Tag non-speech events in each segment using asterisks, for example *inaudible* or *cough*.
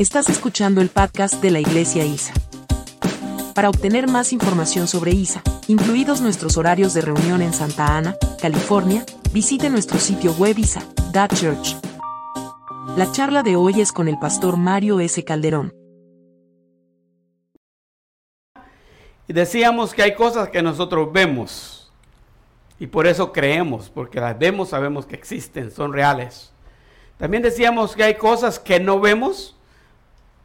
Estás escuchando el podcast de la Iglesia ISA. Para obtener más información sobre ISA, incluidos nuestros horarios de reunión en Santa Ana, California, visite nuestro sitio web isa.church. La charla de hoy es con el pastor Mario S. Calderón. Decíamos que hay cosas que nosotros vemos y por eso creemos, porque las vemos, sabemos que existen, son reales. También decíamos que hay cosas que no vemos,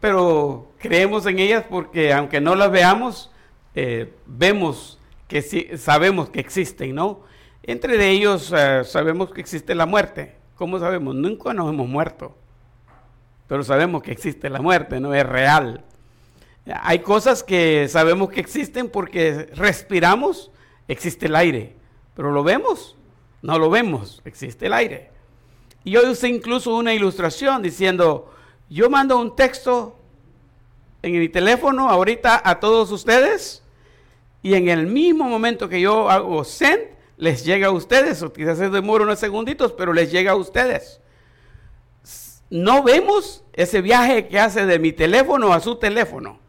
pero creemos en ellas porque aunque no las veamos, eh, vemos que sí, sabemos que existen, ¿no? Entre ellos eh, sabemos que existe la muerte. ¿Cómo sabemos? Nunca nos hemos muerto, pero sabemos que existe la muerte, no es real. Hay cosas que sabemos que existen porque respiramos, existe el aire, pero lo vemos, no lo vemos, existe el aire. Y yo usé incluso una ilustración diciendo, yo mando un texto en mi teléfono ahorita a todos ustedes y en el mismo momento que yo hago send, les llega a ustedes, o quizás se demora unos segunditos, pero les llega a ustedes. No vemos ese viaje que hace de mi teléfono a su teléfono.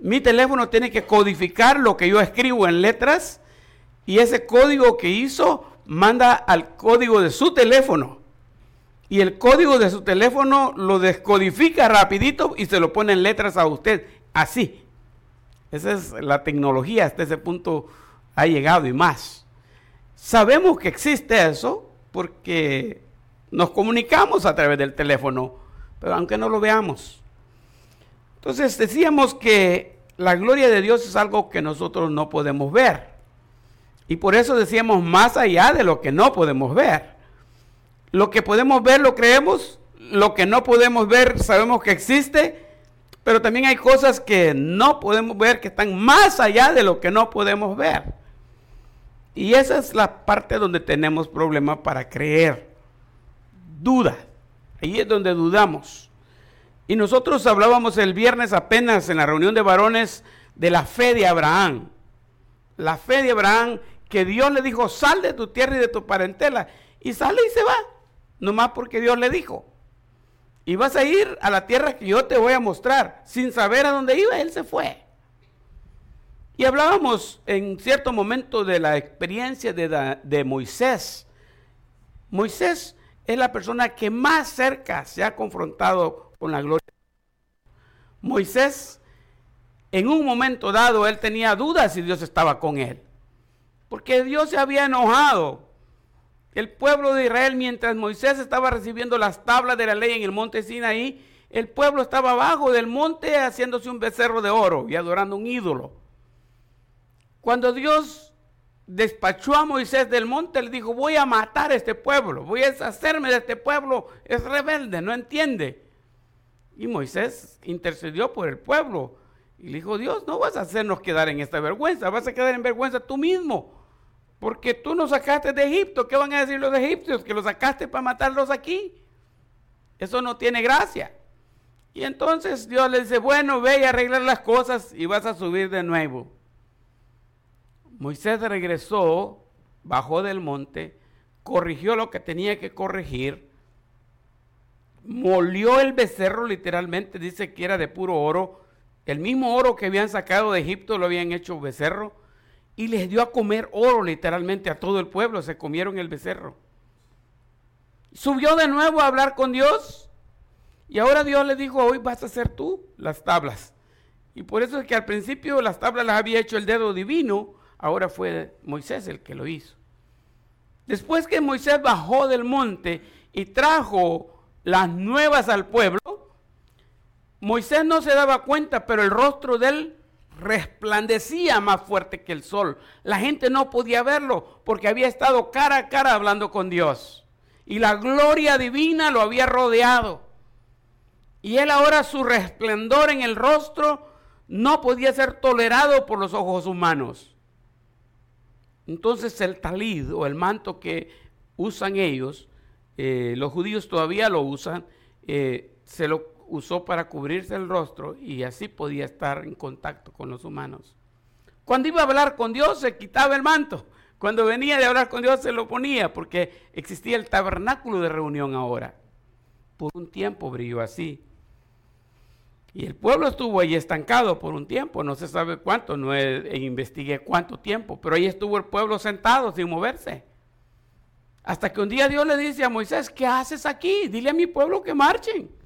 Mi teléfono tiene que codificar lo que yo escribo en letras y ese código que hizo manda al código de su teléfono y el código de su teléfono lo descodifica rapidito y se lo pone en letras a usted. Así. Esa es la tecnología, hasta ese punto ha llegado y más. Sabemos que existe eso porque nos comunicamos a través del teléfono, pero aunque no lo veamos. Entonces decíamos que la gloria de Dios es algo que nosotros no podemos ver. Y por eso decíamos más allá de lo que no podemos ver. Lo que podemos ver lo creemos, lo que no podemos ver sabemos que existe, pero también hay cosas que no podemos ver que están más allá de lo que no podemos ver. Y esa es la parte donde tenemos problemas para creer. Duda. Ahí es donde dudamos. Y nosotros hablábamos el viernes apenas en la reunión de varones de la fe de Abraham. La fe de Abraham que Dios le dijo, sal de tu tierra y de tu parentela. Y sale y se va nomás porque Dios le dijo. Y vas a ir a la tierra que yo te voy a mostrar. Sin saber a dónde iba, él se fue. Y hablábamos en cierto momento de la experiencia de, de Moisés. Moisés es la persona que más cerca se ha confrontado con la gloria. Moisés, en un momento dado, él tenía dudas si Dios estaba con él. Porque Dios se había enojado el pueblo de Israel, mientras Moisés estaba recibiendo las tablas de la ley en el monte Sinaí, el pueblo estaba abajo del monte haciéndose un becerro de oro y adorando un ídolo. Cuando Dios despachó a Moisés del monte, le dijo, voy a matar a este pueblo, voy a deshacerme de este pueblo, es rebelde, no entiende. Y Moisés intercedió por el pueblo y le dijo, Dios, no vas a hacernos quedar en esta vergüenza, vas a quedar en vergüenza tú mismo. Porque tú nos sacaste de Egipto. ¿Qué van a decir los egipcios? Que los sacaste para matarlos aquí. Eso no tiene gracia. Y entonces Dios le dice, bueno, ve y arreglar las cosas y vas a subir de nuevo. Moisés regresó, bajó del monte, corrigió lo que tenía que corregir, molió el becerro literalmente, dice que era de puro oro. El mismo oro que habían sacado de Egipto lo habían hecho becerro y les dio a comer oro literalmente a todo el pueblo, se comieron el becerro. Subió de nuevo a hablar con Dios y ahora Dios le dijo, hoy vas a hacer tú las tablas. Y por eso es que al principio las tablas las había hecho el dedo divino, ahora fue Moisés el que lo hizo. Después que Moisés bajó del monte y trajo las nuevas al pueblo, Moisés no se daba cuenta, pero el rostro de él resplandecía más fuerte que el sol. La gente no podía verlo porque había estado cara a cara hablando con Dios. Y la gloria divina lo había rodeado. Y él ahora su resplandor en el rostro no podía ser tolerado por los ojos humanos. Entonces el talid o el manto que usan ellos, eh, los judíos todavía lo usan, eh, se lo usó para cubrirse el rostro y así podía estar en contacto con los humanos. Cuando iba a hablar con Dios se quitaba el manto. Cuando venía de hablar con Dios se lo ponía porque existía el tabernáculo de reunión ahora. Por un tiempo brilló así. Y el pueblo estuvo ahí estancado por un tiempo, no se sabe cuánto, no investigué cuánto tiempo, pero ahí estuvo el pueblo sentado sin moverse. Hasta que un día Dios le dice a Moisés, ¿qué haces aquí? Dile a mi pueblo que marchen.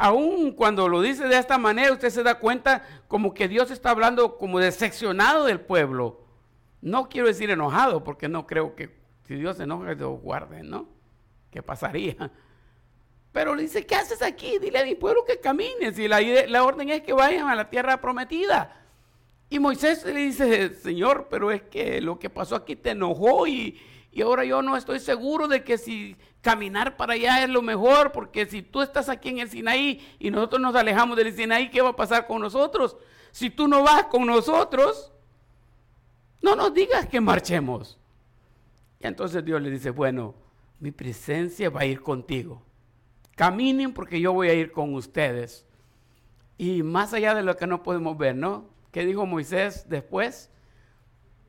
Aún cuando lo dice de esta manera, usted se da cuenta como que Dios está hablando como decepcionado del pueblo. No quiero decir enojado, porque no creo que si Dios se enoja, Dios guarde, ¿no? ¿Qué pasaría? Pero le dice, ¿qué haces aquí? Dile a mi pueblo que camine. Si la, la orden es que vayan a la tierra prometida. Y Moisés le dice, Señor, pero es que lo que pasó aquí te enojó y, y ahora yo no estoy seguro de que si caminar para allá es lo mejor, porque si tú estás aquí en el Sinaí y nosotros nos alejamos del Sinaí, ¿qué va a pasar con nosotros? Si tú no vas con nosotros, no nos digas que marchemos. Y entonces Dios le dice, bueno, mi presencia va a ir contigo. Caminen porque yo voy a ir con ustedes. Y más allá de lo que no podemos ver, ¿no? ¿Qué dijo Moisés después?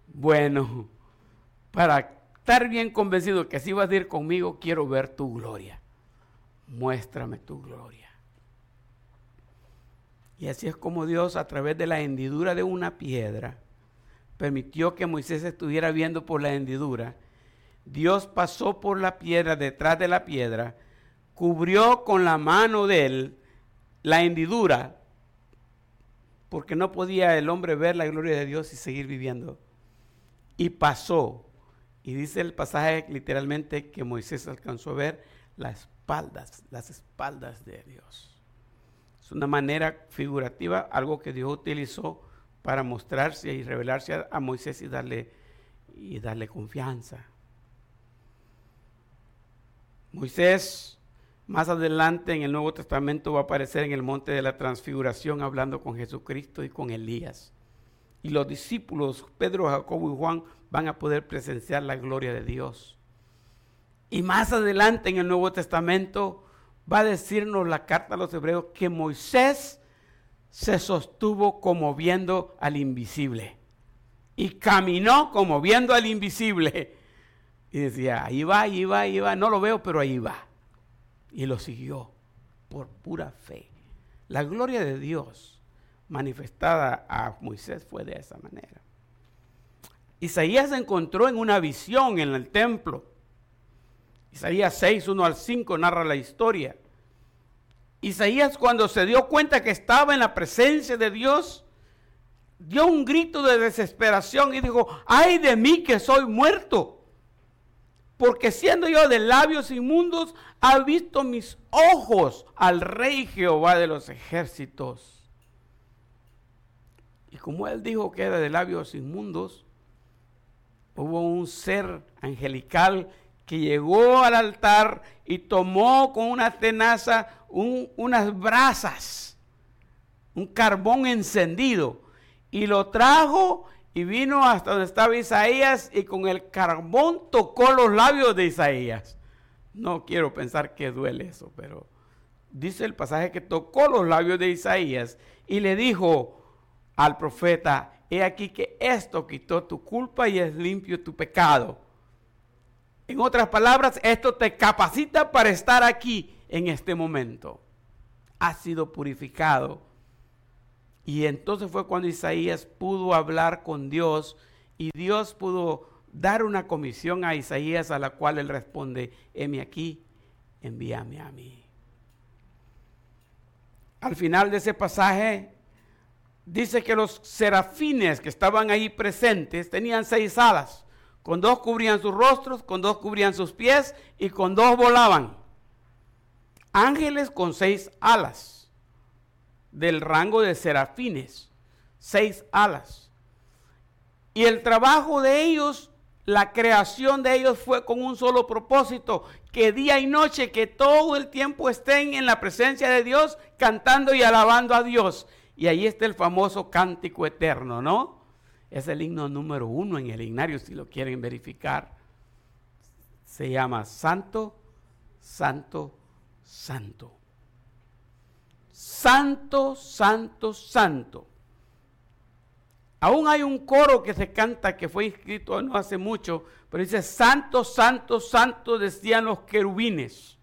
Bueno, para estar bien convencido que si vas a ir conmigo, quiero ver tu gloria. Muéstrame tu gloria. Y así es como Dios, a través de la hendidura de una piedra, permitió que Moisés estuviera viendo por la hendidura. Dios pasó por la piedra, detrás de la piedra, cubrió con la mano de él la hendidura, porque no podía el hombre ver la gloria de Dios y seguir viviendo. Y pasó y dice el pasaje literalmente que Moisés alcanzó a ver las espaldas, las espaldas de Dios. Es una manera figurativa, algo que Dios utilizó para mostrarse y revelarse a, Moisés y darle, y darle confianza. Moisés más adelante en el Nuevo Testamento va a aparecer en el monte de la transfiguración hablando con Jesucristo y con Elías. Y los discípulos, Pedro, Jacobo y Juan, van a poder presenciar la gloria de Dios. Y más adelante en el Nuevo Testamento va a decirnos la carta a los hebreos que Moisés se sostuvo como viendo al invisible. Y caminó como viendo al invisible. Y decía, ahí va, ahí va, ahí va. No lo veo, pero ahí va. Y lo siguió por pura fe. La gloria de Dios manifestada a Moisés fue de esa manera. Isaías se encontró en una visión en el templo. Isaías 6, 1 al 5 narra la historia. Isaías cuando se dio cuenta que estaba en la presencia de Dios, dio un grito de desesperación y dijo, ay de mí que soy muerto, porque siendo yo de labios inmundos, ha visto mis ojos al rey Jehová de los ejércitos. Y como él dijo que era de labios inmundos, hubo un ser angelical que llegó al altar y tomó con una tenaza unas brasas, un carbón encendido, y lo trajo y vino hasta donde estaba Isaías y con el carbón tocó los labios de Isaías. No quiero pensar que duele eso, pero dice el pasaje que tocó los labios de Isaías y le dijo al profeta, he aquí que esto quitó tu culpa y es limpio tu pecado. En otras palabras, esto te capacita para estar aquí en este momento. Ha sido purificado. Y entonces fue cuando Isaías pudo hablar con Dios y Dios pudo dar una comisión a Isaías a la cual él responde, heme aquí, envíame a mí. Al final de ese pasaje, dice que los serafines que estaban ahí presentes tenían seis alas. Con dos cubrían sus rostros, con dos cubrían sus pies y con dos volaban. Ángeles con seis alas, del rango de serafines, seis alas. Y el trabajo de ellos, la creación de ellos fue con un solo propósito, que día y noche, que todo el tiempo estén en la presencia de Dios, cantando y alabando a Dios. Y ahí está el famoso cántico eterno, ¿no? Es el himno número uno en el himnario, si lo quieren verificar. Se llama Santo, Santo, Santo. Santo, Santo, Santo. Aún hay un coro que se canta que fue inscrito no hace mucho, pero dice Santo, Santo, Santo, decían los querubines.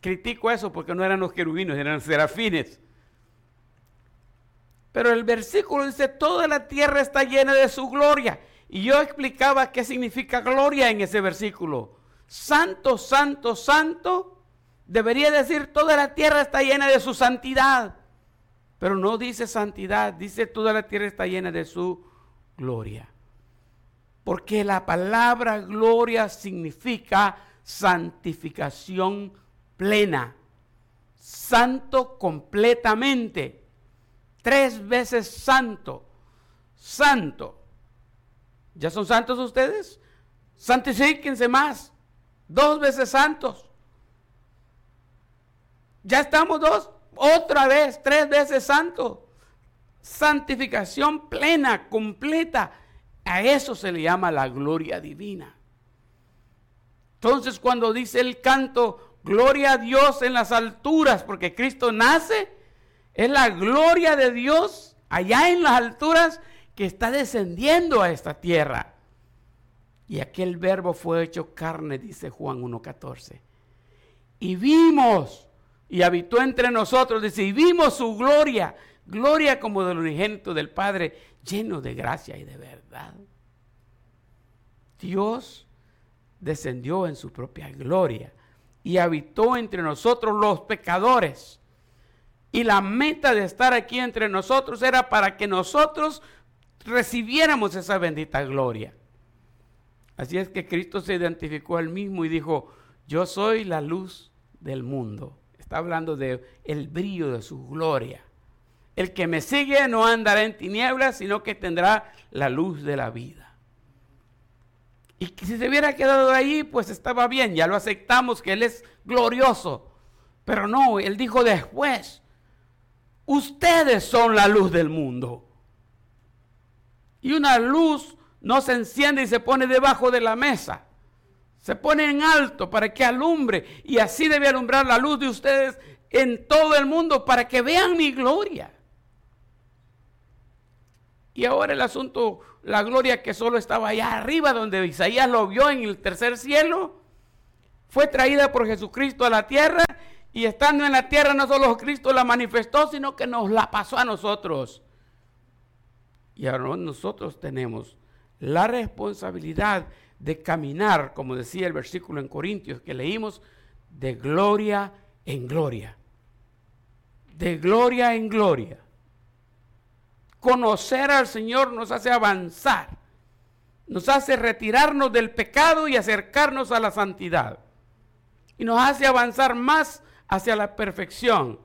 Critico eso porque no eran los querubines, eran serafines. Pero el versículo dice, toda la tierra está llena de su gloria. Y yo explicaba qué significa gloria en ese versículo. Santo, santo, santo. Debería decir, toda la tierra está llena de su santidad. Pero no dice santidad, dice toda la tierra está llena de su gloria. Porque la palabra gloria significa santificación plena. Santo completamente. Tres veces santo. Santo. ¿Ya son santos ustedes? Santifíquense más. Dos veces santos. Ya estamos dos. Otra vez, tres veces santo. Santificación plena, completa. A eso se le llama la gloria divina. Entonces cuando dice el canto, gloria a Dios en las alturas, porque Cristo nace, es la gloria de Dios allá en las alturas que está descendiendo a esta tierra. Y aquel verbo fue hecho carne, dice Juan 1.14. Y vimos, y habitó entre nosotros, dice, y vimos su gloria, gloria como del unigénito del Padre, lleno de gracia y de verdad. Dios descendió en su propia gloria y habitó entre nosotros los pecadores. Y la meta de estar aquí entre nosotros era para que nosotros recibiéramos esa bendita gloria. Así es que Cristo se identificó al mismo y dijo, yo soy la luz del mundo. Está hablando de el brillo de su gloria. El que me sigue no andará en tinieblas, sino que tendrá la luz de la vida. Y si se hubiera quedado ahí, pues estaba bien, ya lo aceptamos que Él es glorioso. Pero no, Él dijo después, ustedes son la luz del mundo. Y una luz no se enciende y se pone debajo de la mesa. Se pone en alto para que alumbre. Y así debe alumbrar la luz de ustedes en todo el mundo para que vean mi gloria. Y ahora el asunto, la gloria que solo estaba allá arriba donde Isaías lo vio en el tercer cielo, fue traída por Jesucristo a la tierra y estando en la tierra no solo Cristo la manifestó, sino que nos la pasó a nosotros. Y ahora nosotros tenemos la responsabilidad de caminar, como decía el versículo en Corintios que leímos, de gloria en gloria. De gloria en gloria. Conocer al Señor nos hace avanzar, nos hace retirarnos del pecado y acercarnos a la santidad. Y nos hace avanzar más hacia la perfección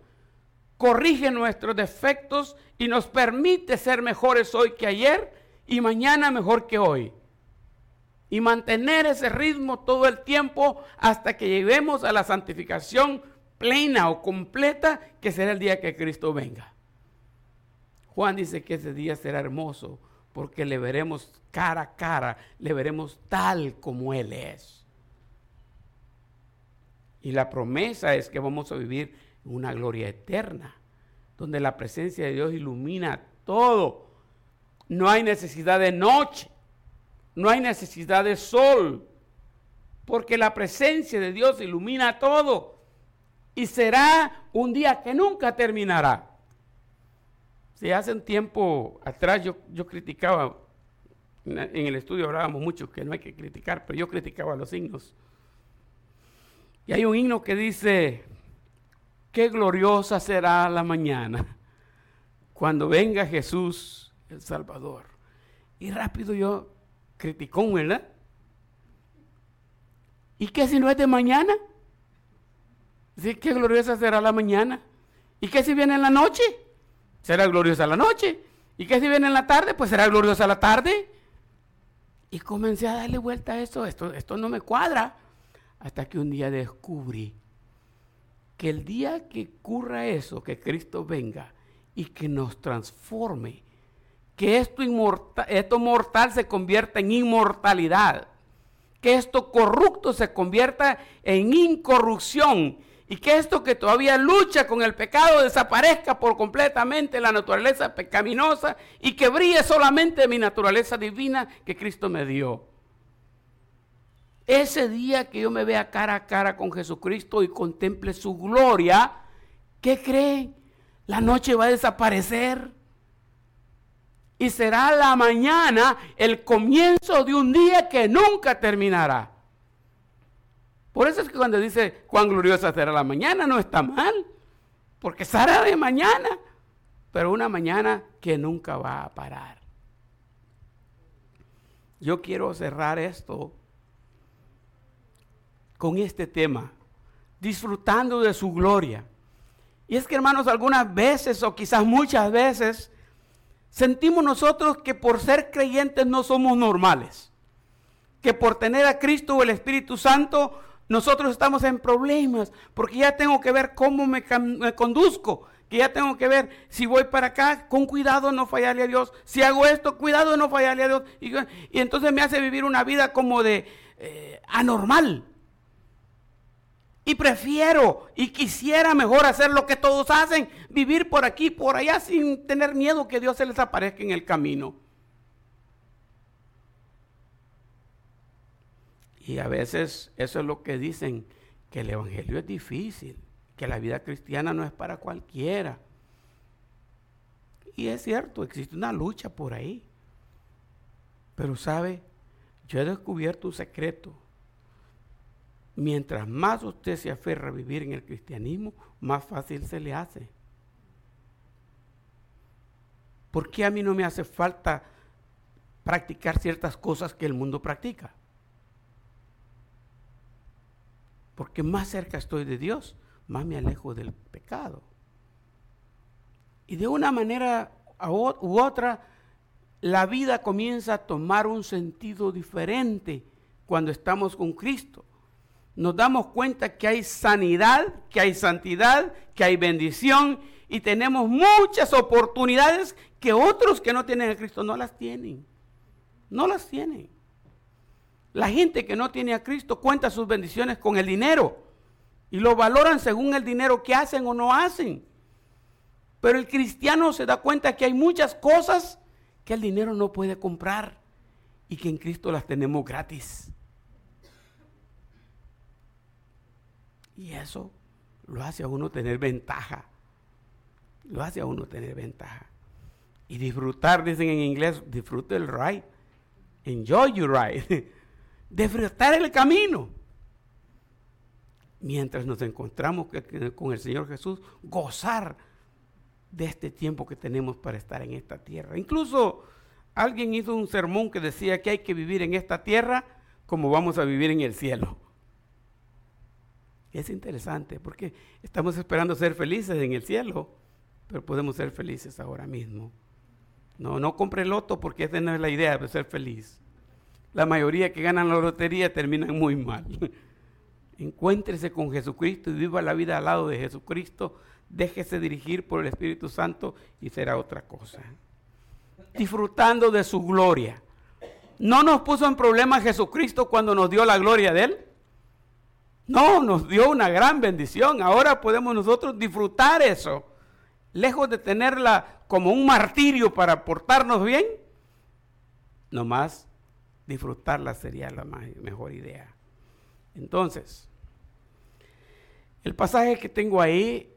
corrige nuestros defectos y nos permite ser mejores hoy que ayer y mañana mejor que hoy. Y mantener ese ritmo todo el tiempo hasta que lleguemos a la santificación plena o completa que será el día que Cristo venga. Juan dice que ese día será hermoso porque le veremos cara a cara, le veremos tal como Él es. Y la promesa es que vamos a vivir una gloria eterna, donde la presencia de Dios ilumina todo. No hay necesidad de noche, no hay necesidad de sol, porque la presencia de Dios ilumina todo. Y será un día que nunca terminará. Si hace un tiempo atrás yo, yo criticaba, en el estudio hablábamos mucho que no hay que criticar, pero yo criticaba los himnos. Y hay un himno que dice, qué gloriosa será la mañana cuando venga Jesús el Salvador. Y rápido yo criticó, ¿verdad? ¿Y qué si no es de mañana? ¿Sí? ¿Qué gloriosa será la mañana? ¿Y qué si viene en la noche? Será gloriosa la noche. ¿Y qué si viene en la tarde? Pues será gloriosa la tarde. Y comencé a darle vuelta a esto. Esto, esto no me cuadra. Hasta que un día descubrí que el día que ocurra eso, que Cristo venga y que nos transforme, que esto, esto mortal se convierta en inmortalidad, que esto corrupto se convierta en incorrupción y que esto que todavía lucha con el pecado desaparezca por completamente la naturaleza pecaminosa y que brille solamente mi naturaleza divina que Cristo me dio. Ese día que yo me vea cara a cara con Jesucristo y contemple su gloria, ¿qué creen? La noche va a desaparecer. y será la mañana el comienzo de un día que nunca terminará. Por eso es que cuando dice cuán gloriosa será la mañana, no está mal, porque será de mañana, pero una mañana que nunca va a parar. Yo quiero cerrar esto con este tema, disfrutando de su gloria. Y es que hermanos, algunas veces o quizás muchas veces sentimos nosotros que por ser creyentes no somos normales. Que por tener a Cristo o el Espíritu Santo nosotros estamos en problemas. Porque ya tengo que ver cómo me, conduzco. Que ya tengo que ver si voy para acá, con cuidado no fallarle a Dios. Si hago esto, cuidado no fallarle a Dios. Y, entonces me hace vivir una vida como de eh, anormal. Y prefiero y quisiera mejor hacer lo que todos hacen, vivir por aquí, por allá, sin tener miedo que Dios se les aparezca en el camino. Y a veces eso es lo que dicen, que el Evangelio es difícil, que la vida cristiana no es para cualquiera. Y es cierto, existe una lucha por ahí. Pero sabe, yo he descubierto un secreto mientras más usted se aferra a vivir en el cristianismo, más fácil se le hace. ¿Por qué a mí no me hace falta practicar ciertas cosas que el mundo practica? Porque más cerca estoy de Dios, más me alejo del pecado. Y de una manera u otra, la vida comienza a tomar un sentido diferente cuando estamos con Cristo nos damos cuenta que hay sanidad, que hay santidad, que hay bendición y tenemos muchas oportunidades que otros que no tienen a Cristo no las tienen. No las tienen. La gente que no tiene a Cristo cuenta sus bendiciones con el dinero y lo valoran según el dinero que hacen o no hacen. Pero el cristiano se da cuenta que hay muchas cosas que el dinero no puede comprar y que en Cristo las tenemos gratis. Y eso lo hace a uno tener ventaja. Lo hace a uno tener ventaja. Y disfrutar, dicen en inglés, disfrute el ride. Enjoy your ride. *laughs* disfrutar el camino. Mientras nos encontramos con el Señor Jesús, gozar de este tiempo que tenemos para estar en esta tierra. Incluso alguien hizo un sermón que decía que hay que vivir en esta tierra como vamos a vivir en el cielo. Es interesante porque estamos esperando ser felices en el cielo, pero podemos ser felices ahora mismo. No, no compre loto porque esa no es la idea de ser feliz. La mayoría que ganan la lotería terminan muy mal. *laughs* Encuéntrese con Jesucristo y viva la vida al lado de Jesucristo. Déjese dirigir por el Espíritu Santo y será otra cosa. Disfrutando de su gloria. ¿No nos puso en problema Jesucristo cuando nos dio la gloria de Él? No, nos dio una gran bendición. Ahora podemos nosotros disfrutar eso. Lejos de tenerla como un martirio para portarnos bien, nomás disfrutarla sería la mejor idea. Entonces, el pasaje que tengo ahí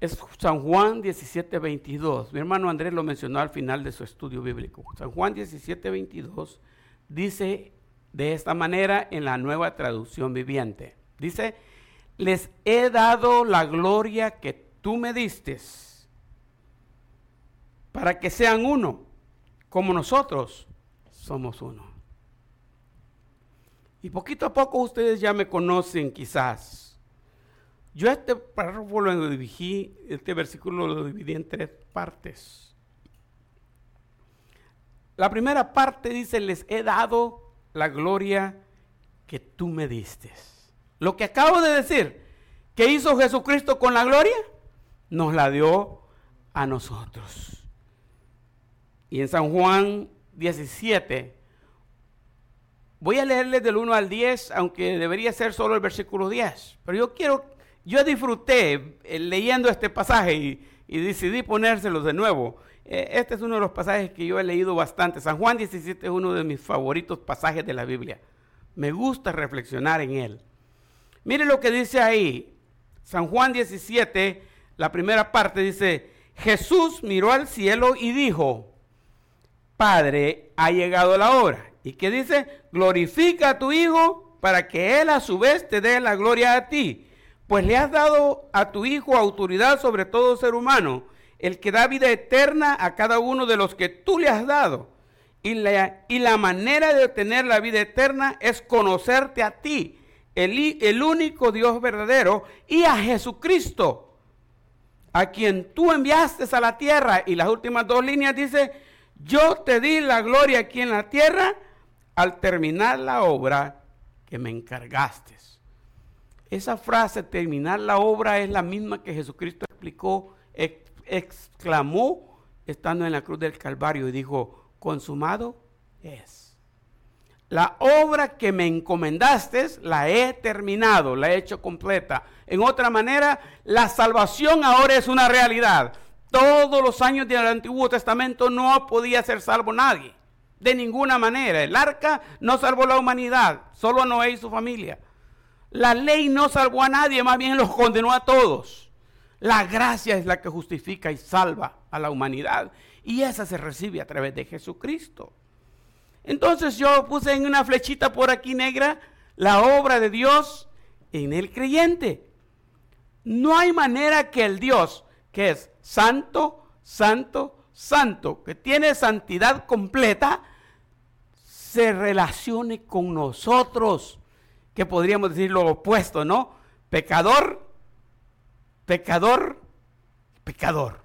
es San Juan 17, 22. Mi hermano Andrés lo mencionó al final de su estudio bíblico. San Juan 17, 22 dice de esta manera en la nueva traducción viviente. Dice, les he dado la gloria que tú me diste para que sean uno, como nosotros somos uno. Y poquito a poco ustedes ya me conocen quizás. Yo este párrafo lo dividí, este versículo lo dividí en tres partes. La primera parte dice, les he dado la gloria que tú me diste. Lo que acabo de decir, ¿qué hizo Jesucristo con la gloria? Nos la dio a nosotros. Y en San Juan 17, voy a leerles del 1 al 10, aunque debería ser solo el versículo 10. Pero yo quiero, yo disfruté eh, leyendo este pasaje y, decidí ponérselos de nuevo. Eh, este es uno de los pasajes que yo he leído bastante. San Juan 17 es uno de mis favoritos pasajes de la Biblia. Me gusta reflexionar en él. Mire lo que dice ahí. San Juan 17, la primera parte dice, Jesús miró al cielo y dijo, Padre, ha llegado la hora. ¿Y qué dice? Glorifica a tu Hijo para que Él a su vez te dé la gloria a ti. Pues le has dado a tu Hijo autoridad sobre todo ser humano, el que da vida eterna a cada uno de los que tú le has dado. Y la, y la manera de obtener la vida eterna es conocerte a ti, el, el único Dios verdadero, y a Jesucristo, a quien tú enviaste a la tierra. Y las últimas dos líneas dice, yo te di la gloria aquí en la tierra al terminar la obra que me encargaste. Esa frase, terminar la obra, es la misma que Jesucristo explicó, exclamó estando en la cruz del Calvario y dijo, consumado es. La obra que me encomendaste la he terminado, la he hecho completa. En otra manera, la salvación ahora es una realidad. Todos los años del Antiguo Testamento no podía ser salvo nadie. De ninguna manera. El arca no salvó la humanidad, solo a Noé y su familia. La ley no salvó a nadie, más bien los condenó a todos. La gracia es la que justifica y salva a la humanidad. Y esa se recibe a través de Jesucristo. Entonces yo puse en una flechita por aquí negra la obra de Dios en el creyente. No hay manera que el Dios, que es santo, santo, santo, que tiene santidad completa, se relacione con nosotros, que podríamos decir lo opuesto, ¿no? Pecador, pecador, pecador.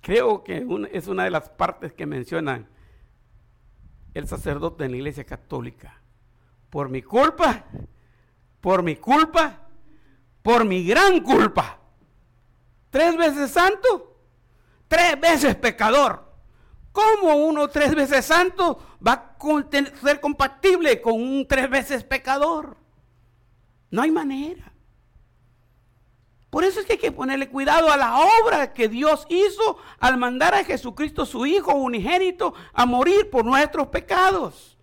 Creo que es una de las partes que menciona el sacerdote en la iglesia católica. Por mi culpa, por mi culpa, por mi gran culpa. Tres veces santo, tres veces pecador. ¿Cómo uno tres veces santo va a ser compatible con un tres veces pecador? No hay manera. Por eso es que hay que ponerle cuidado a la obra que Dios hizo al mandar a Jesucristo, su Hijo unigénito, a morir por nuestros pecados.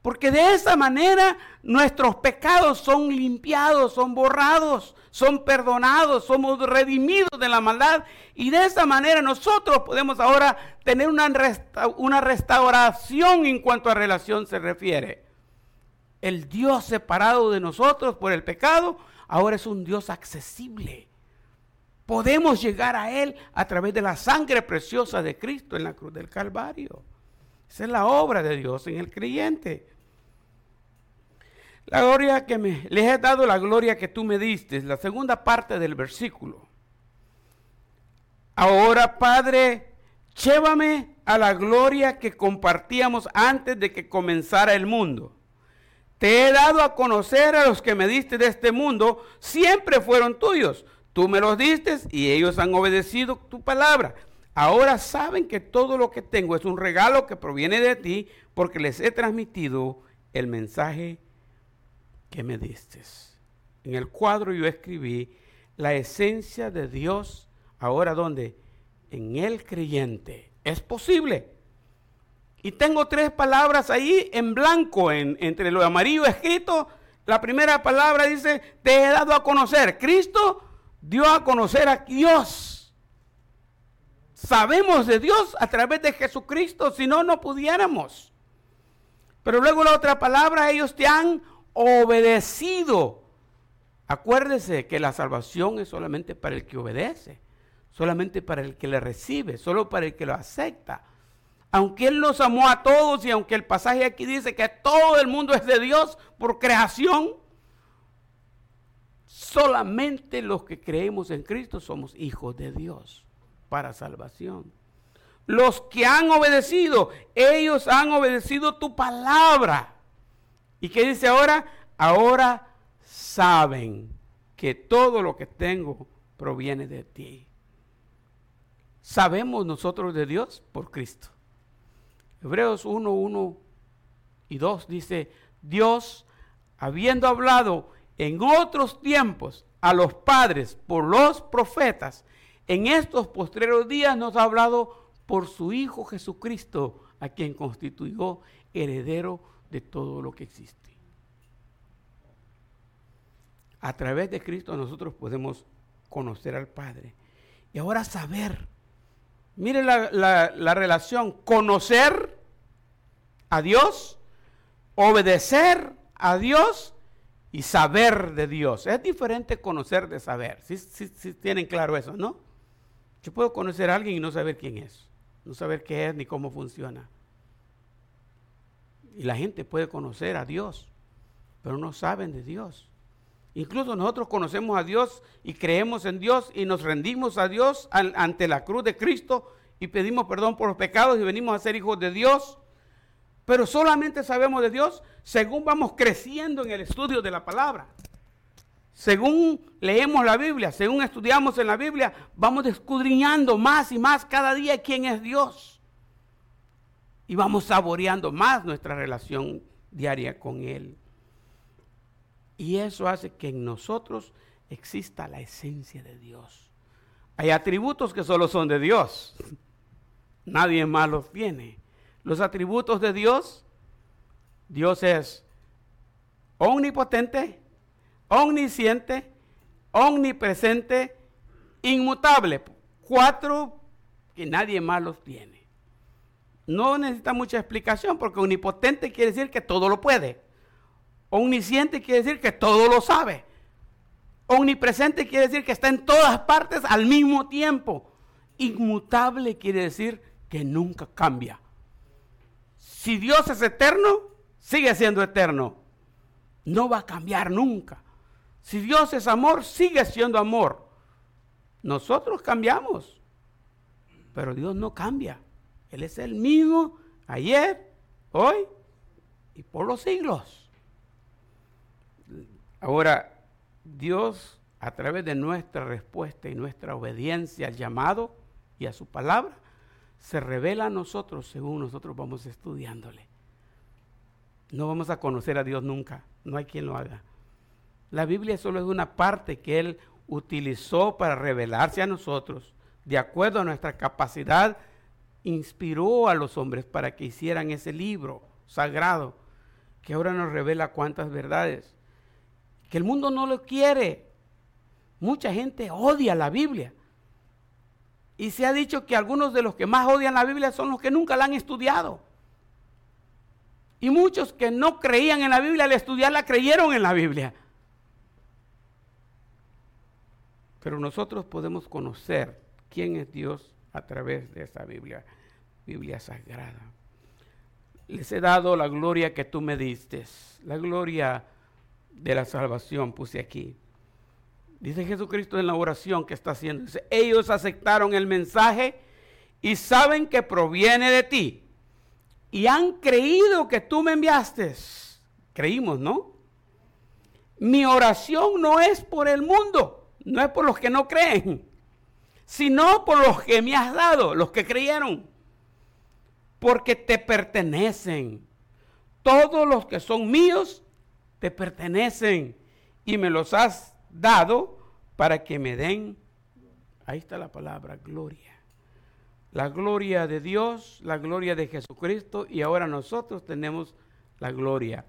Porque de esa manera nuestros pecados son limpiados, son borrados, son perdonados, somos redimidos de la maldad. Y de esa manera nosotros podemos ahora tener una, una restauración en cuanto a relación se refiere. El Dios separado de nosotros por el pecado ahora es un Dios accesible. Podemos llegar a Él a través de la sangre preciosa de Cristo en la cruz del Calvario. Esa es la obra de Dios en el creyente. La gloria que me, les he dado la gloria que tú me diste, la segunda parte del versículo. Ahora, Padre, llévame a la gloria que compartíamos antes de que comenzara el mundo. Te he dado a conocer a los que me diste de este mundo, siempre fueron tuyos. Tú me los diste y ellos han obedecido tu palabra. Ahora saben que todo lo que tengo es un regalo que proviene de ti porque les he transmitido el mensaje que me diste. En el cuadro yo escribí la esencia de Dios, ahora donde en el creyente es posible y tengo tres palabras ahí en blanco, en, entre lo amarillo escrito. La primera palabra dice, te he dado a conocer. Cristo dio a conocer a Dios. Sabemos de Dios a través de Jesucristo, si no, no pudiéramos. Pero luego la otra palabra, ellos te han obedecido. Acuérdese que la salvación es solamente para el que obedece, solamente para el que le recibe, solo para el que lo acepta aunque Él nos amó a todos y aunque el pasaje aquí dice que todo el mundo es de Dios por creación, solamente los que creemos en Cristo somos hijos de Dios para salvación. Los que han obedecido, ellos han obedecido tu palabra. ¿Y qué dice ahora? Ahora saben que todo lo que tengo proviene de ti. Sabemos nosotros de Dios por Cristo. Hebreos 1, 1 y 2 dice, Dios, habiendo hablado en otros tiempos a los padres por los profetas, en estos postreros días nos ha hablado por su Hijo Jesucristo, a quien constituyó heredero de todo lo que existe. A través de Cristo nosotros podemos conocer al Padre y ahora saber Mire la, relación, conocer a Dios, obedecer a Dios y saber de Dios. Es diferente conocer de saber. Si tienen claro eso, ¿no? Yo puedo conocer a alguien y no saber quién es, no saber qué es ni cómo funciona. Y la gente puede conocer a Dios, pero no saben de Dios. Incluso nosotros conocemos a Dios y creemos en Dios y nos rendimos a Dios ante la cruz de Cristo y pedimos perdón por los pecados y venimos a ser hijos de Dios. Pero solamente sabemos de Dios según vamos creciendo en el estudio de la palabra. Según leemos la Biblia, según estudiamos en la Biblia, vamos descudriñando más y más cada día quién es Dios. Y vamos saboreando más nuestra relación diaria con Él. Y eso hace que en nosotros exista la esencia de Dios. Hay atributos que solo son de Dios. *laughs* Nadie más los tiene. Los atributos de Dios, Dios es omnipotente, omnisciente, omnipresente, inmutable. Cuatro que nadie más los tiene. No necesita mucha explicación porque omnipotente quiere decir que todo lo puede. Omnisciente quiere decir que todo lo sabe. Omnipresente quiere decir que está en todas partes al mismo tiempo. Inmutable quiere decir que nunca cambia. Si Dios es eterno, sigue siendo eterno. No va a cambiar nunca. Si Dios es amor, sigue siendo amor. Nosotros cambiamos, pero Dios no cambia. Él es el mismo ayer, hoy y por los siglos. Ahora, Dios, a través de nuestra respuesta y nuestra obediencia al llamado y a su palabra, se revela a nosotros según nosotros vamos estudiándole. No vamos a conocer a Dios nunca, no hay quien lo haga. La Biblia solo es una parte que Él utilizó para revelarse a nosotros, de acuerdo a nuestra capacidad, inspiró a los hombres para que hicieran ese libro sagrado, que ahora nos revela cuántas verdades que el mundo no lo quiere. Mucha gente odia la Biblia. Y se ha dicho que algunos de los que más odian la Biblia son los que nunca la han estudiado. Y muchos que no creían en la Biblia al estudiarla creyeron en la Biblia. Pero nosotros podemos conocer quién es Dios a través de esa Biblia, Biblia sagrada. Les he dado la gloria que tú me diste, la gloria de la salvación, puse aquí. Dice Jesucristo en la oración que está haciendo. Ellos aceptaron el mensaje y saben que proviene de ti. Y han creído que tú me enviaste. Creímos, ¿no? Mi oración no es por el mundo, no es por los que no creen, sino por los que me has dado, los que creyeron. Porque te pertenecen. Todos los que son míos te pertenecen y me los has dado para que me den, ahí está la palabra, gloria. La gloria de Dios, la gloria de Jesucristo y ahora nosotros tenemos la gloria.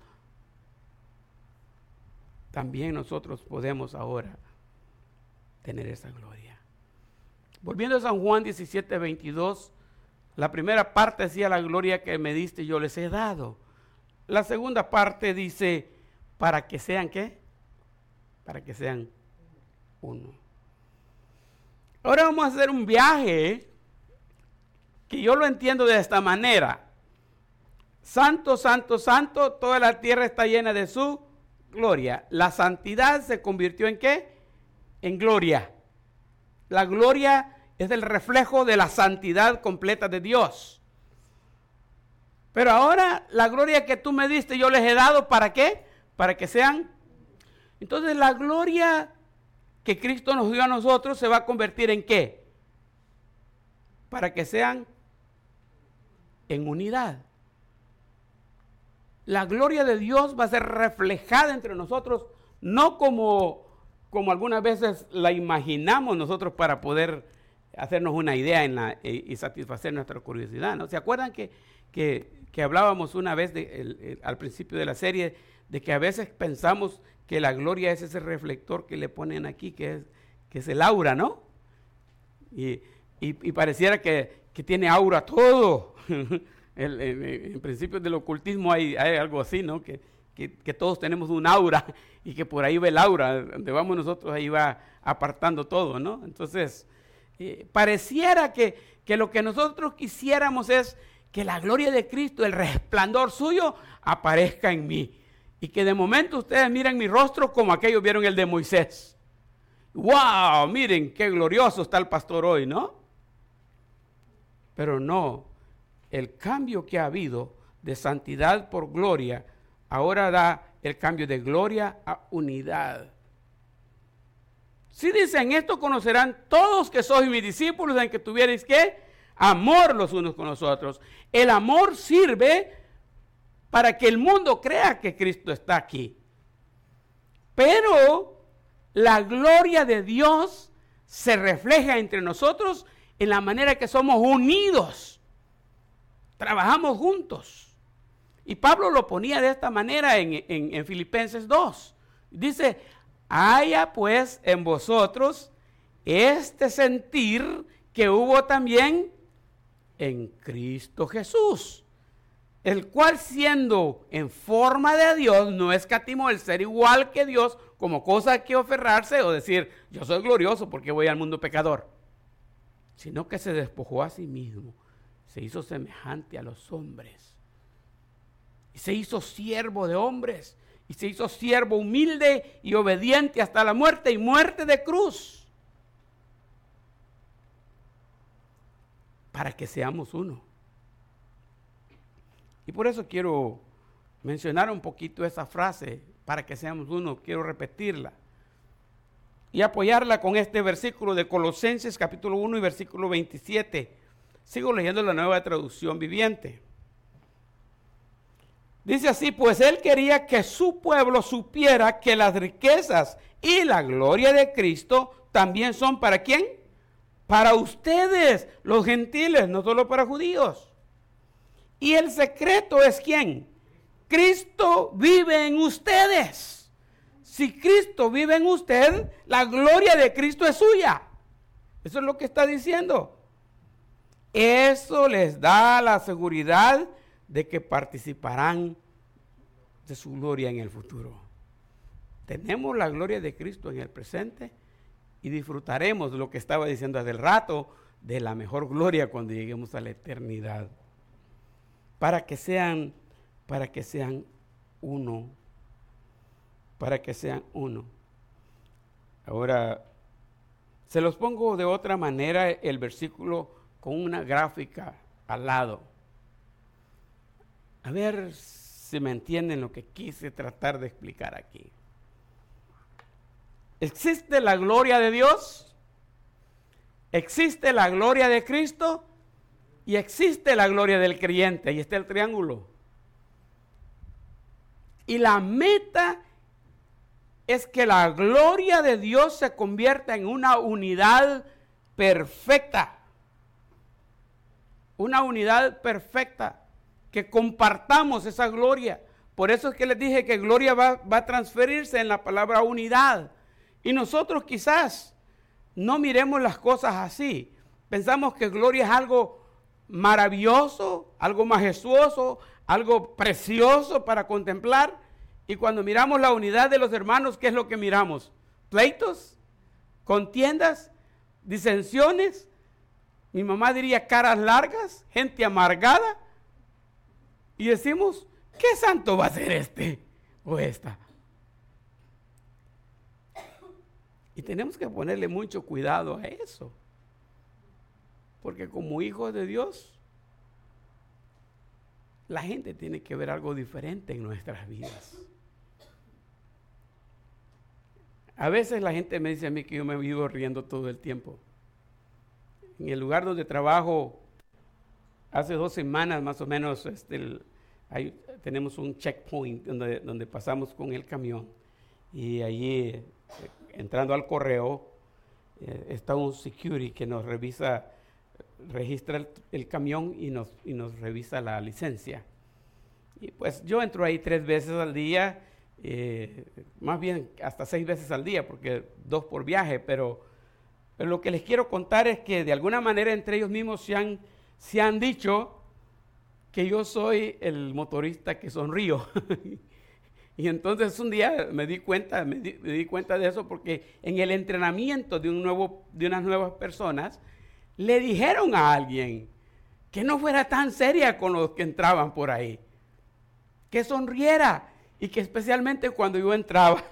También nosotros podemos ahora tener esa gloria. Volviendo a San Juan 17, 22, la primera parte decía la gloria que me diste yo les he dado. La segunda parte dice, para que sean qué? Para que sean uno. Ahora vamos a hacer un viaje que yo lo entiendo de esta manera. Santo, santo, santo, toda la tierra está llena de su gloria. La santidad se convirtió en qué? En gloria. La gloria es el reflejo de la santidad completa de Dios. Pero ahora la gloria que tú me diste yo les he dado para qué? para que sean. Entonces la gloria que Cristo nos dio a nosotros se va a convertir en qué? Para que sean en unidad. La gloria de Dios va a ser reflejada entre nosotros, no como, como algunas veces la imaginamos nosotros para poder hacernos una idea la, y, satisfacer nuestra curiosidad. ¿no? ¿Se acuerdan que, que, hablábamos una vez al principio de la serie de que a veces pensamos que la gloria es ese reflector que le ponen aquí, que es, que es el aura, ¿no? Y y, pareciera que, tiene aura todo. *laughs* en principio del ocultismo hay, algo así, ¿no? Que, todos tenemos un aura *laughs* y que por ahí va el aura, donde vamos nosotros ahí va apartando todo, ¿no? Entonces, eh, pareciera que, que lo que nosotros quisiéramos es que la gloria de Cristo, el resplandor suyo, aparezca en mí. Y que de momento ustedes miren mi rostro como aquellos vieron el de Moisés. ¡Wow! Miren qué glorioso está el pastor hoy, ¿no? Pero no, el cambio que ha habido de santidad por gloria, ahora da el cambio de gloria a unidad. Si dicen esto, conocerán todos que sois mis discípulos en que tuvierais que amor los unos con los otros. El amor sirve para que el mundo crea que Cristo está aquí. Pero la gloria de Dios se refleja entre nosotros en la manera que somos unidos. Trabajamos juntos. Y Pablo lo ponía de esta manera en, Filipenses 2. Dice, haya pues en vosotros este sentir que hubo también en Cristo Jesús, el cual siendo en forma de Dios no escatimó el ser igual que Dios como cosa que aferrarse o decir, yo soy glorioso porque voy al mundo pecador, sino que se despojó a sí mismo, se hizo semejante a los hombres y se hizo siervo de hombres y se hizo siervo humilde y obediente hasta la muerte y muerte de cruz para que seamos uno. Y por eso quiero mencionar un poquito esa frase, para que seamos uno, quiero repetirla. Y apoyarla con este versículo de Colosenses capítulo 1 y versículo 27. Sigo leyendo la nueva traducción viviente. Dice así, pues él quería que su pueblo supiera que las riquezas y la gloria de Cristo también son para quién? para ustedes, los gentiles, no solo para judíos. Y el secreto es quién? Cristo vive en ustedes. Si Cristo vive en usted, la gloria de Cristo es suya. Eso es lo que está diciendo. Eso les da la seguridad de que participarán de su gloria en el futuro. Tenemos la gloria de Cristo en el presente y disfrutaremos lo que estaba diciendo hace rato, de la mejor gloria cuando lleguemos a la eternidad. Para que sean, para que sean uno, para que sean uno. Ahora, se los pongo de otra manera el versículo con una gráfica al lado. A ver si me entienden lo que quise tratar de explicar aquí. ¿Existe la gloria de Dios? ¿Existe la gloria de Cristo? Y existe la gloria del creyente. Ahí está el triángulo. Y la meta es que la gloria de Dios se convierta en una unidad perfecta. Una unidad perfecta. Que compartamos esa gloria. Por eso es que les dije que gloria va, va a transferirse en la palabra unidad. Y nosotros quizás no miremos las cosas así. Pensamos que gloria es algo maravilloso, algo majestuoso, algo precioso para contemplar. Y cuando miramos la unidad de los hermanos, ¿qué es lo que miramos? Pleitos, contiendas, disensiones. Mi mamá diría caras largas, gente amargada. Y decimos, ¿qué santo va a ser este o esta? Y tenemos que ponerle mucho cuidado a eso. Porque como hijos de Dios, la gente tiene que ver algo diferente en nuestras vidas. A veces la gente me dice a mí que yo me vivo riendo todo el tiempo. En el lugar donde trabajo, hace dos semanas más o menos, este, tenemos un checkpoint donde, pasamos con el camión. Y allí entrando al correo, eh, está un security que nos revisa, registra el, camión y nos, y nos revisa la licencia. Y pues yo entro ahí tres veces al día, eh, más bien hasta seis veces al día, porque dos por viaje, pero Pero lo que les quiero contar es que de alguna manera entre ellos mismos se han, se han dicho que yo soy el motorista que sonrío. *laughs* y entonces un día me di cuenta, me di, cuenta de eso porque en el entrenamiento de, un nuevo, de unas nuevas personas, le dijeron a alguien que no fuera tan seria con los que entraban por ahí, que sonriera y que especialmente cuando yo entraba,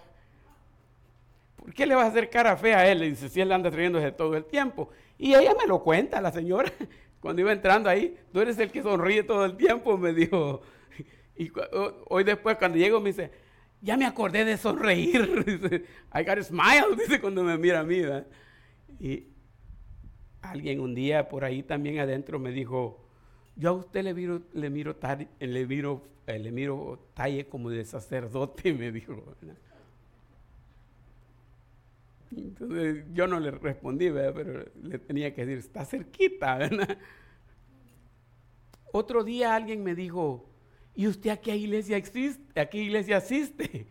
*laughs* ¿por qué le vas a hacer cara fea a él? Le dice, si él anda riéndose todo el tiempo. Y ella me lo cuenta, la señora, *laughs* cuando iba entrando ahí, tú eres el que sonríe todo el tiempo, me dijo. *laughs* Y hoy después cuando llego me dice, ya me acordé de sonreír. Dice, I got a smile, dice cuando me mira a mí. Y alguien un día por ahí también adentro me dijo, yo a usted le miro, le miro, le miro, eh, le miro talle como de sacerdote, *laughs* me dijo. Entonces yo no le respondí, pero le tenía que decir, está cerquita, *laughs* ¿verdad? Otro día alguien me dijo, ¿y usted a qué iglesia existe? ¿A qué iglesia asiste?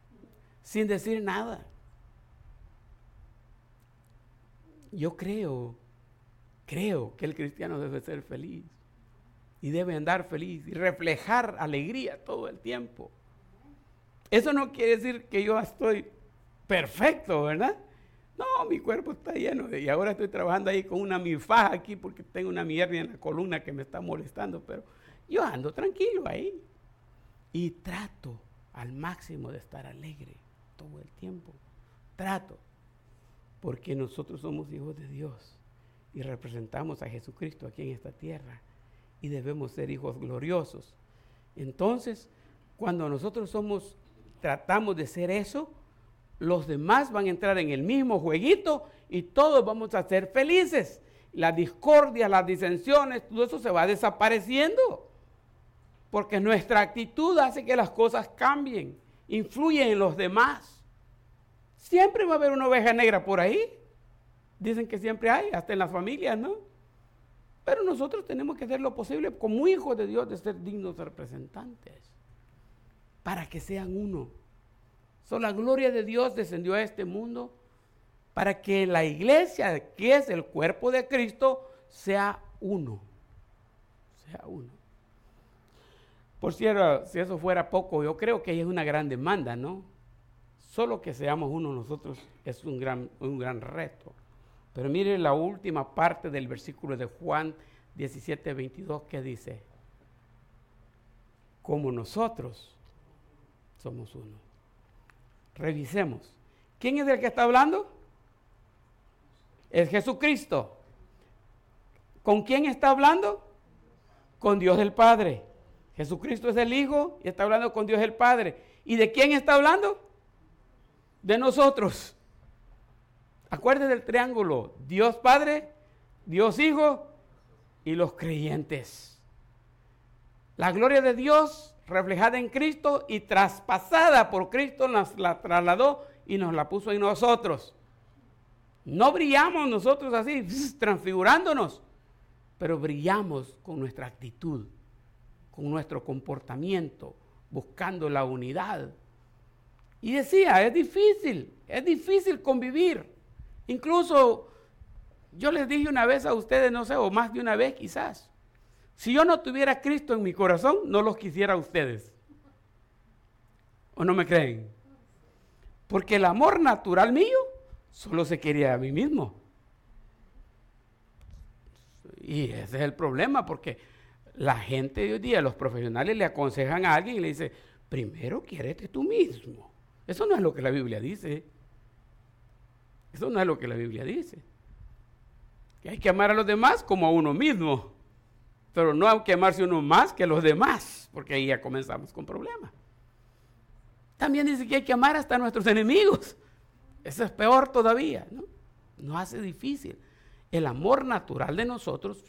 *laughs* Sin decir nada. Yo creo, creo que el cristiano debe ser feliz y debe andar feliz y reflejar alegría todo el tiempo. Eso no quiere decir que yo estoy perfecto, ¿verdad? No, mi cuerpo está lleno de, y ahora estoy trabajando ahí con una mifaja aquí porque tengo una mierda en la columna que me está molestando, pero yo ando tranquilo ahí y trato al máximo de estar alegre todo el tiempo. Trato, porque nosotros somos hijos de Dios y representamos a Jesucristo aquí en esta tierra y debemos ser hijos gloriosos. Entonces, cuando nosotros somos, tratamos de ser eso, los demás van a entrar en el mismo jueguito y todos vamos a ser felices. La discordia, las disensiones, todo eso se va desapareciendo. Porque nuestra actitud hace que las cosas cambien, influyen en los demás. Siempre va a haber una oveja negra por ahí. Dicen que siempre hay, hasta en las familias, ¿no? Pero nosotros tenemos que hacer lo posible como hijos de Dios de ser dignos representantes, para que sean uno. So, la gloria de Dios descendió a este mundo para que la iglesia, que es el cuerpo de Cristo, sea uno. Sea uno. Por cierto, si eso fuera poco, yo creo que es una gran demanda, ¿no? Solo que seamos uno nosotros es un gran, un gran reto. Pero mire la última parte del versículo de Juan 17, 22 que dice, como nosotros somos uno. Revisemos. ¿Quién es el que está hablando? Es Jesucristo. ¿Con quién está hablando? Con Dios el Padre. Jesucristo es el Hijo y está hablando con Dios el Padre. ¿Y de quién está hablando? De nosotros. Acuérdense del triángulo, Dios Padre, Dios Hijo y los creyentes. La gloria de Dios reflejada en Cristo y traspasada por Cristo nos la trasladó y nos la puso en nosotros. No brillamos nosotros así, *laughs* transfigurándonos, pero brillamos con nuestra actitud, con nuestro comportamiento, buscando la unidad. Y decía, es difícil, es difícil convivir. Incluso yo les dije una vez a ustedes, no sé, o más de una vez quizás, si yo no tuviera Cristo en mi corazón, no los quisiera a ustedes. ¿O no me creen? Porque el amor natural mío solo se quería a mí mismo. Y ese es el problema, porque la gente de hoy día, los profesionales le aconsejan a alguien y le dice, primero quiérete tú mismo. Eso no es lo que la Biblia dice. Eso no es lo que la Biblia dice. Que hay que amar a los demás como a uno mismo. Pero no hay que amarse uno más que los demás, porque ahí ya comenzamos con problemas. También dice que hay que amar hasta a nuestros enemigos. Eso es peor todavía, ¿no? Hace difícil. El amor natural de nosotros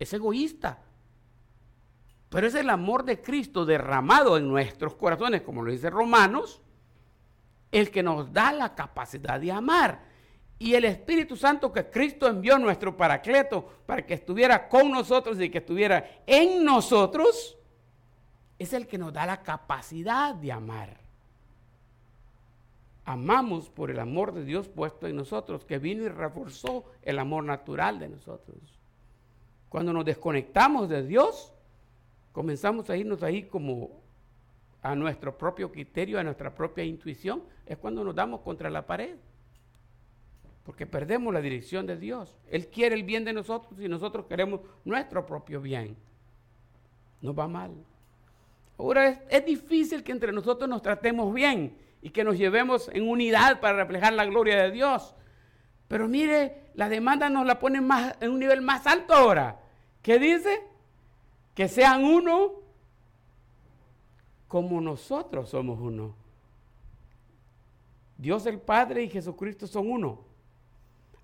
es egoísta. Pero es el amor de Cristo derramado en nuestros corazones, como lo dice Romanos, el que nos da la capacidad de amar. Y el Espíritu Santo que Cristo envió nuestro paracleto para que estuviera con nosotros y que estuviera en nosotros, es el que nos da la capacidad de amar. amamos por el amor de Dios puesto en nosotros, que vino y reforzó el amor natural de nosotros. Cuando nos desconectamos de Dios, comenzamos a irnos ahí como a nuestro propio criterio, a nuestra propia intuición, es cuando nos damos contra la pared. Porque perdemos la dirección de Dios. Él quiere el bien de nosotros y nosotros queremos nuestro propio bien. Nos va mal. Ahora es, difícil que entre nosotros nos tratemos bien y que nos llevemos en unidad para reflejar la gloria de Dios. Pero mire, la demanda nos la pone más, en un nivel más alto ahora. ¿Qué dice? Que sean uno como nosotros somos uno. Dios el Padre y Jesucristo son uno.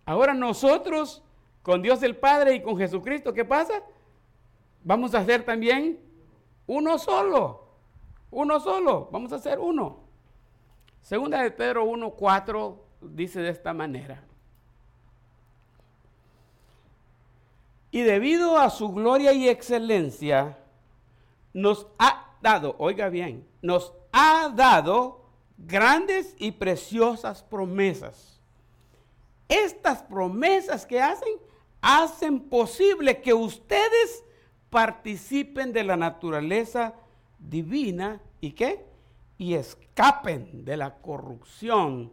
Ahora nosotros, con Dios el Padre y con Jesucristo, ¿qué pasa? Vamos a ser también uno solo. Uno solo. Vamos a ser uno. Segunda de Pedro 1.4 dice de esta manera. Y debido a su gloria y excelencia, nos ha dado, oiga bien, nos ha dado grandes y preciosas promesas. Estas promesas que hacen, hacen posible que ustedes participen de la naturaleza divina y qué? y escapen de la corrupción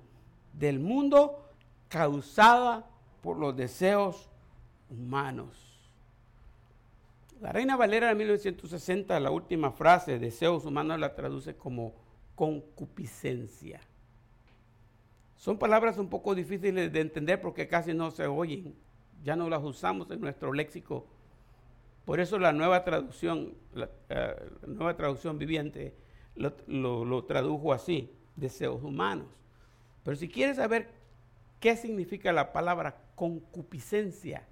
del mundo causada por los deseos humanos. La Reina Valera de 1960, la última frase, deseos humanos, la traduce como concupiscencia. Son palabras un poco difíciles de entender porque casi no se oyen, ya no las usamos en nuestro léxico. Por eso la nueva traducción, eh, nueva traducción viviente, lo, tradujo así, deseos humanos. Pero si quieres saber qué significa la palabra concupiscencia,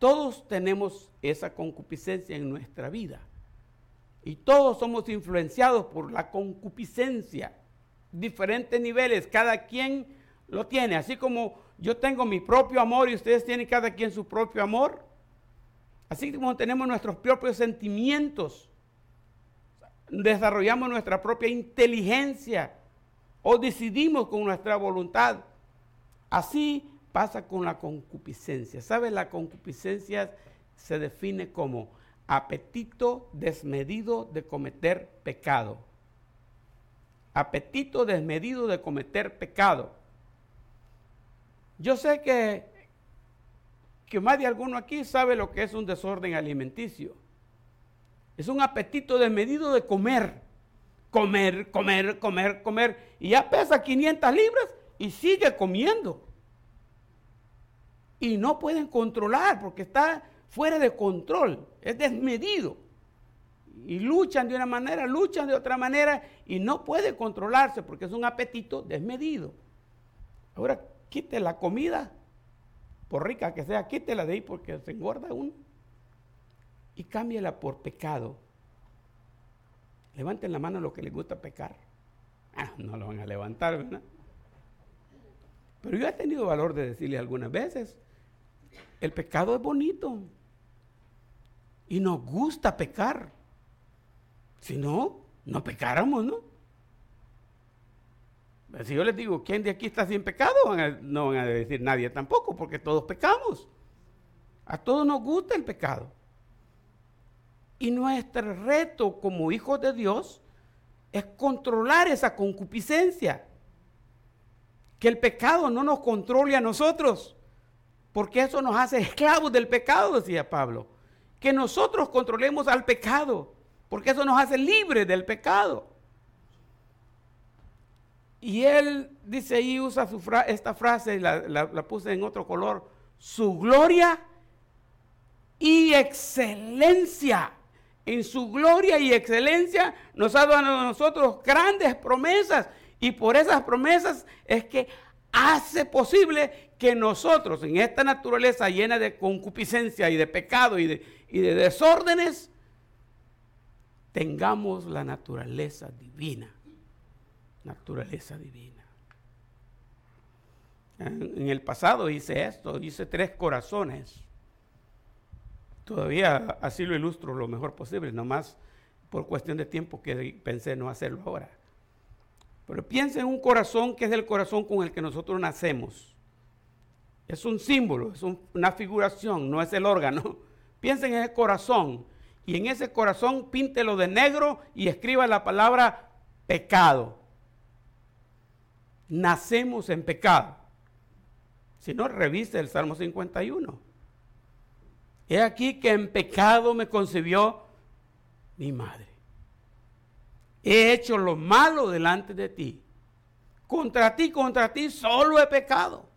todos tenemos esa concupiscencia en nuestra vida. Y todos somos influenciados por la concupiscencia. Diferentes niveles, cada quien lo tiene. Así como yo tengo mi propio amor y ustedes tienen cada quien su propio amor. Así como tenemos nuestros propios sentimientos desarrollamos nuestra propia inteligencia o decidimos con nuestra voluntad. Así pasa con la concupiscencia. ¿Sabe? La concupiscencia se define como apetito desmedido de cometer pecado. Apetito desmedido de cometer pecado. Yo sé que, que más de alguno aquí sabe lo que es un desorden alimenticio. Es un apetito desmedido de comer. Comer, comer, comer, comer. Y ya pesa 500 libras y sigue comiendo. Y no pueden controlar porque está fuera de control. Es desmedido. Y luchan de una manera, luchan de otra manera y no puede controlarse porque es un apetito desmedido. Ahora quite la comida, por rica que sea, quítela de ahí porque se engorda uno y cámbiala por pecado. Levanten la mano a los que les gusta pecar. Ah, no lo van a levantar, ¿verdad? Pero yo he tenido valor de decirle algunas veces, el pecado es bonito. Y nos gusta pecar. Si no, no pecáramos, ¿no? Si yo les digo, ¿quién de aquí está sin pecado? no van a decir nadie tampoco, porque todos pecamos. A todos nos gusta el pecado. Y nuestro reto como hijos de Dios es controlar esa concupiscencia. Que el pecado no nos controle a nosotros, porque eso nos hace *laughs* esclavos del pecado, decía Pablo. Que nosotros controlemos al pecado, porque eso nos hace libres del pecado. Y él dice ahí, usa esta frase, la, la puse en otro color, su gloria y excelencia en su gloria y excelencia, nos ha dado a nosotros grandes promesas. Y por esas promesas es que hace posible que nosotros, en esta naturaleza llena de concupiscencia y de pecado y de, y de desórdenes, tengamos la naturaleza divina. Naturaleza divina. En, en el pasado hice esto, hice tres corazones Todavía así lo ilustro lo mejor posible, nomás por cuestión de tiempo que pensé no hacerlo ahora. Pero piensa en un corazón que es el corazón con el que nosotros nacemos. Es un símbolo, es una figuración, no es el órgano. *laughs* Piensa en ese corazón y en ese corazón píntelo de negro y escriba la palabra pecado. Nacemos en pecado. Si no, revise el Salmo 51. He aquí que en pecado me concibió mi madre. He hecho lo malo delante de ti. Contra ti, contra ti solo he pecado.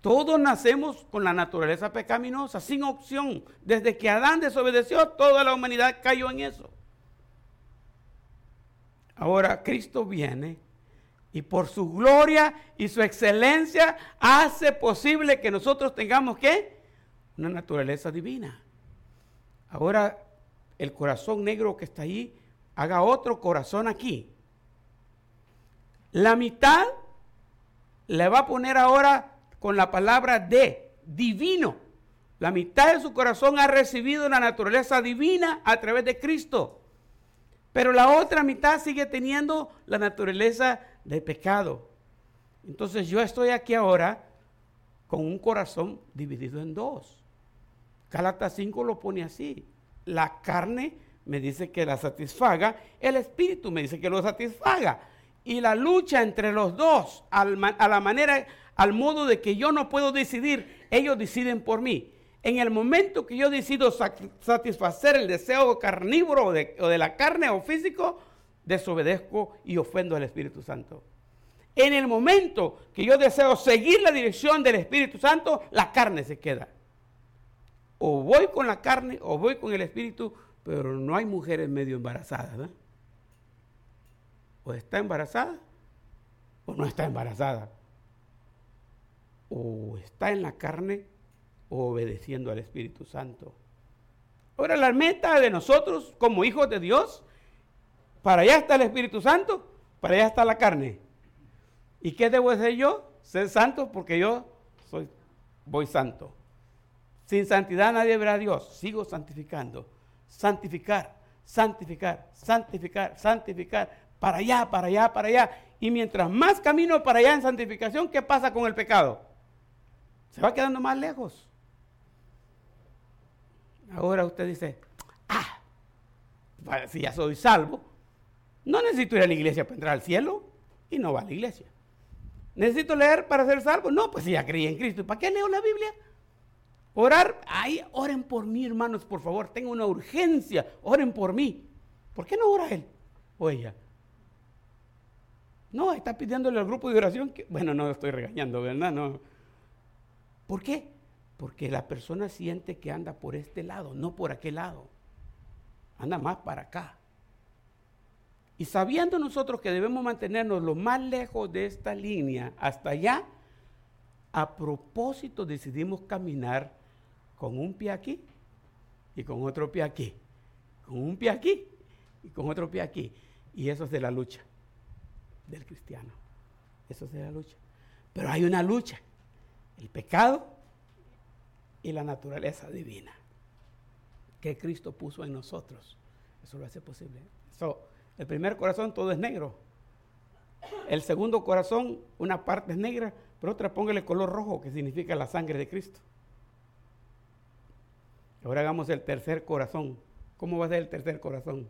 Todos nacemos con la naturaleza pecaminosa, sin opción. Desde que Adán desobedeció, toda la humanidad cayó en eso. Ahora Cristo viene y por su gloria y su excelencia hace posible que nosotros tengamos que una naturaleza divina. Ahora el corazón negro que está ahí haga otro corazón aquí. La mitad le va a poner ahora con la palabra de divino. La mitad de su corazón ha recibido la naturaleza divina a través de Cristo. Pero la otra mitad sigue teniendo la naturaleza de pecado. Entonces yo estoy aquí ahora con un corazón dividido en dos. Gálatas 5 lo pone así. La carne me dice que la satisfaga, el espíritu me dice que lo satisfaga. Y la lucha entre los dos, a la manera, al modo de que yo no puedo decidir, ellos deciden por mí. En el momento que yo decido satisfacer el deseo carnívoro o de, la carne o físico, desobedezco y ofendo al Espíritu Santo. En el momento que yo deseo seguir la dirección del Espíritu Santo, la carne se queda. O voy con la carne o voy con el Espíritu pero no hay mujeres medio embarazadas. O está embarazada o no está embarazada. O está en la carne obedeciendo al Espíritu Santo. Ahora la meta de nosotros como hijos de Dios, para allá está el Espíritu Santo, para allá está la carne. ¿Y qué debo hacer yo? Ser santo porque yo soy, voy santo. Sin santidad nadie verá a Dios. Sigo santificando santificar, santificar, santificar, santificar, para allá, para allá, para allá. Y mientras más camino para allá en santificación, ¿qué pasa con el pecado? Se va quedando más lejos. Ahora usted dice, ah, si ya soy salvo, no necesito ir a la iglesia para entrar al cielo y no va a la iglesia. ¿Necesito leer para ser salvo? No, pues si ya creí en Cristo. ¿Para qué leo la Biblia? Orar, ay, oren por mí, hermanos, por favor, tengo una urgencia, oren por mí. ¿Por qué no ora él o ella? No, está pidiéndole al grupo de oración que, bueno, no estoy regañando, ¿verdad? No. ¿Por qué? Porque la persona siente que anda por este lado, no por aquel lado. Anda más para acá. Y sabiendo nosotros que debemos mantenernos lo más lejos de esta línea hasta allá, a propósito decidimos caminar con un pie aquí y con otro pie aquí. Con un pie aquí y con otro pie aquí. Y eso es de la lucha del cristiano. Eso es de la lucha. Pero hay una lucha. El pecado y la naturaleza divina que Cristo puso en nosotros. Eso lo hace posible. el primer corazón todo es negro. El segundo corazón, una parte es negra, pero otra póngale color rojo, que significa la sangre de Cristo. Ahora hagamos el tercer corazón. ¿Cómo va a ser el tercer corazón?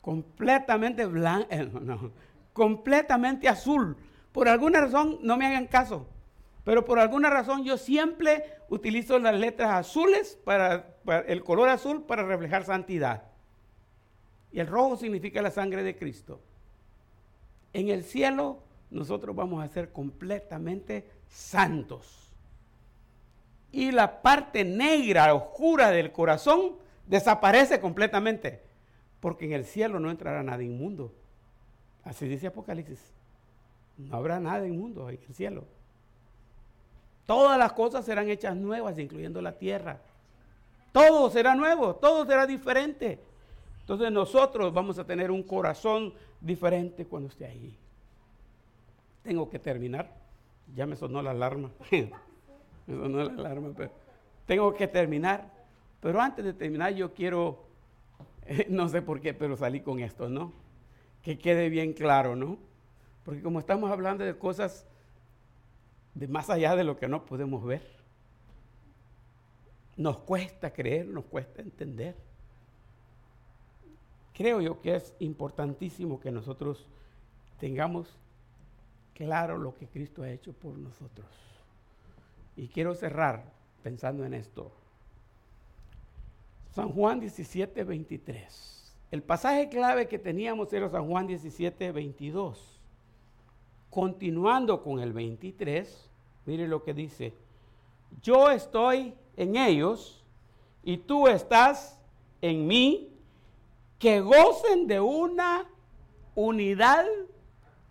Completamente blanco, eh, no, completamente azul. Por alguna razón, no me hagan caso, pero por alguna razón yo siempre utilizo las letras azules para, el color azul para reflejar santidad. Y el rojo significa la sangre de Cristo. En el cielo nosotros vamos a ser completamente santos y la parte negra, oscura del corazón desaparece completamente. Porque en el cielo no entrará nada inmundo. Así dice Apocalipsis. No habrá nada inmundo en el cielo. Todas las cosas serán hechas nuevas, incluyendo la tierra. Todo será nuevo, todo será diferente. Entonces nosotros vamos a tener un corazón diferente cuando esté ahí. Tengo que terminar. Ya me sonó la alarma. *laughs* No es la alarma, pero tengo que terminar. Pero antes de terminar, yo quiero, *laughs* no sé por qué, pero salí con esto, ¿no? que quede bien claro, ¿no? Porque como estamos hablando de cosas de más allá de lo que no podemos ver, nos cuesta creer, nos cuesta entender. Creo yo que es importantísimo que nosotros tengamos claro lo que Cristo ha hecho por nosotros. Y quiero cerrar pensando en esto. San Juan 17, 23. El pasaje clave que teníamos era San Juan 17, 22. Continuando con el 23, mire lo que dice. Yo estoy en ellos y tú estás en mí, que gocen de una unidad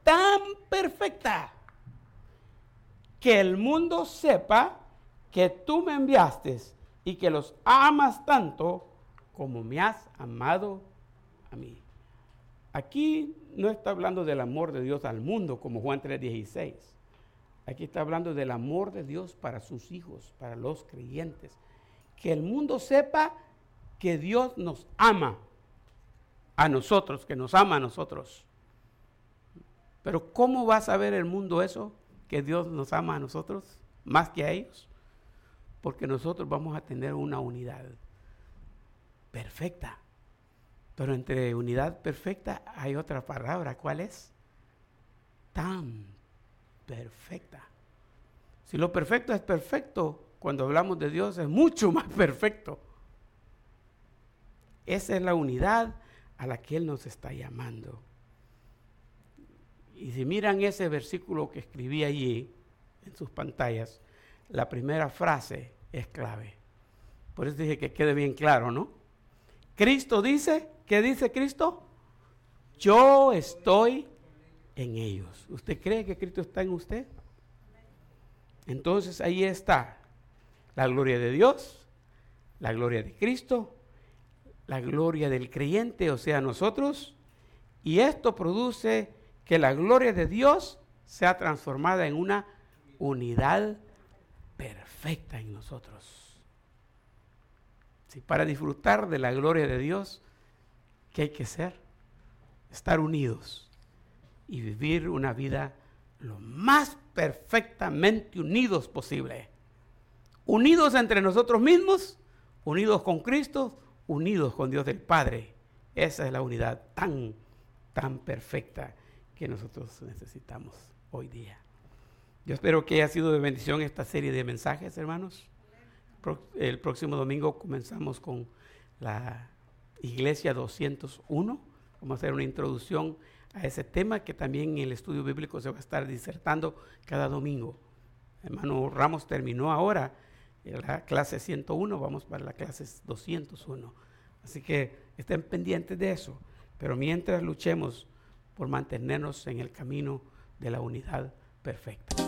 tan perfecta que el mundo sepa que tú me enviaste y que los amas tanto como me has amado a mí. Aquí no está hablando del amor de Dios al mundo como Juan 3:16. Aquí está hablando del amor de Dios para sus hijos, para los creyentes. Que el mundo sepa que Dios nos ama a nosotros, que nos ama a nosotros. Pero ¿cómo va a saber el mundo eso? Que Dios nos ama a nosotros más que a ellos. Porque nosotros vamos a tener una unidad perfecta. Pero entre unidad perfecta hay otra palabra. ¿Cuál es? Tan perfecta. Si lo perfecto es perfecto, cuando hablamos de Dios es mucho más *laughs* perfecto. Esa es la unidad a la que Él nos está llamando. Y si miran ese versículo que escribí allí en sus pantallas, la primera frase es clave. Por eso dije que quede bien claro, ¿no? Cristo dice, ¿qué dice Cristo? Yo estoy en ellos. ¿Usted cree que Cristo está en usted? Entonces ahí está la gloria de Dios, la gloria de Cristo, la gloria del creyente, o sea, nosotros, y esto produce que la gloria de Dios sea transformada en una unidad perfecta en nosotros. Si para disfrutar de la gloria de Dios, ¿qué hay que ser? Estar unidos y vivir una vida lo más perfectamente unidos posible. Unidos entre nosotros mismos, unidos con Cristo, unidos con Dios del Padre. Esa es la unidad tan, tan perfecta que nosotros necesitamos hoy día. Yo espero que haya sido de bendición esta serie de mensajes, hermanos. El próximo domingo comenzamos con la Iglesia 201. Vamos a hacer una introducción a ese tema que también en el estudio bíblico se va a estar disertando cada domingo. Hermano Ramos terminó ahora la clase 101, vamos para la clase 201. Así que estén pendientes de eso. Pero mientras luchemos por mantenernos en el camino de la unidad perfecta.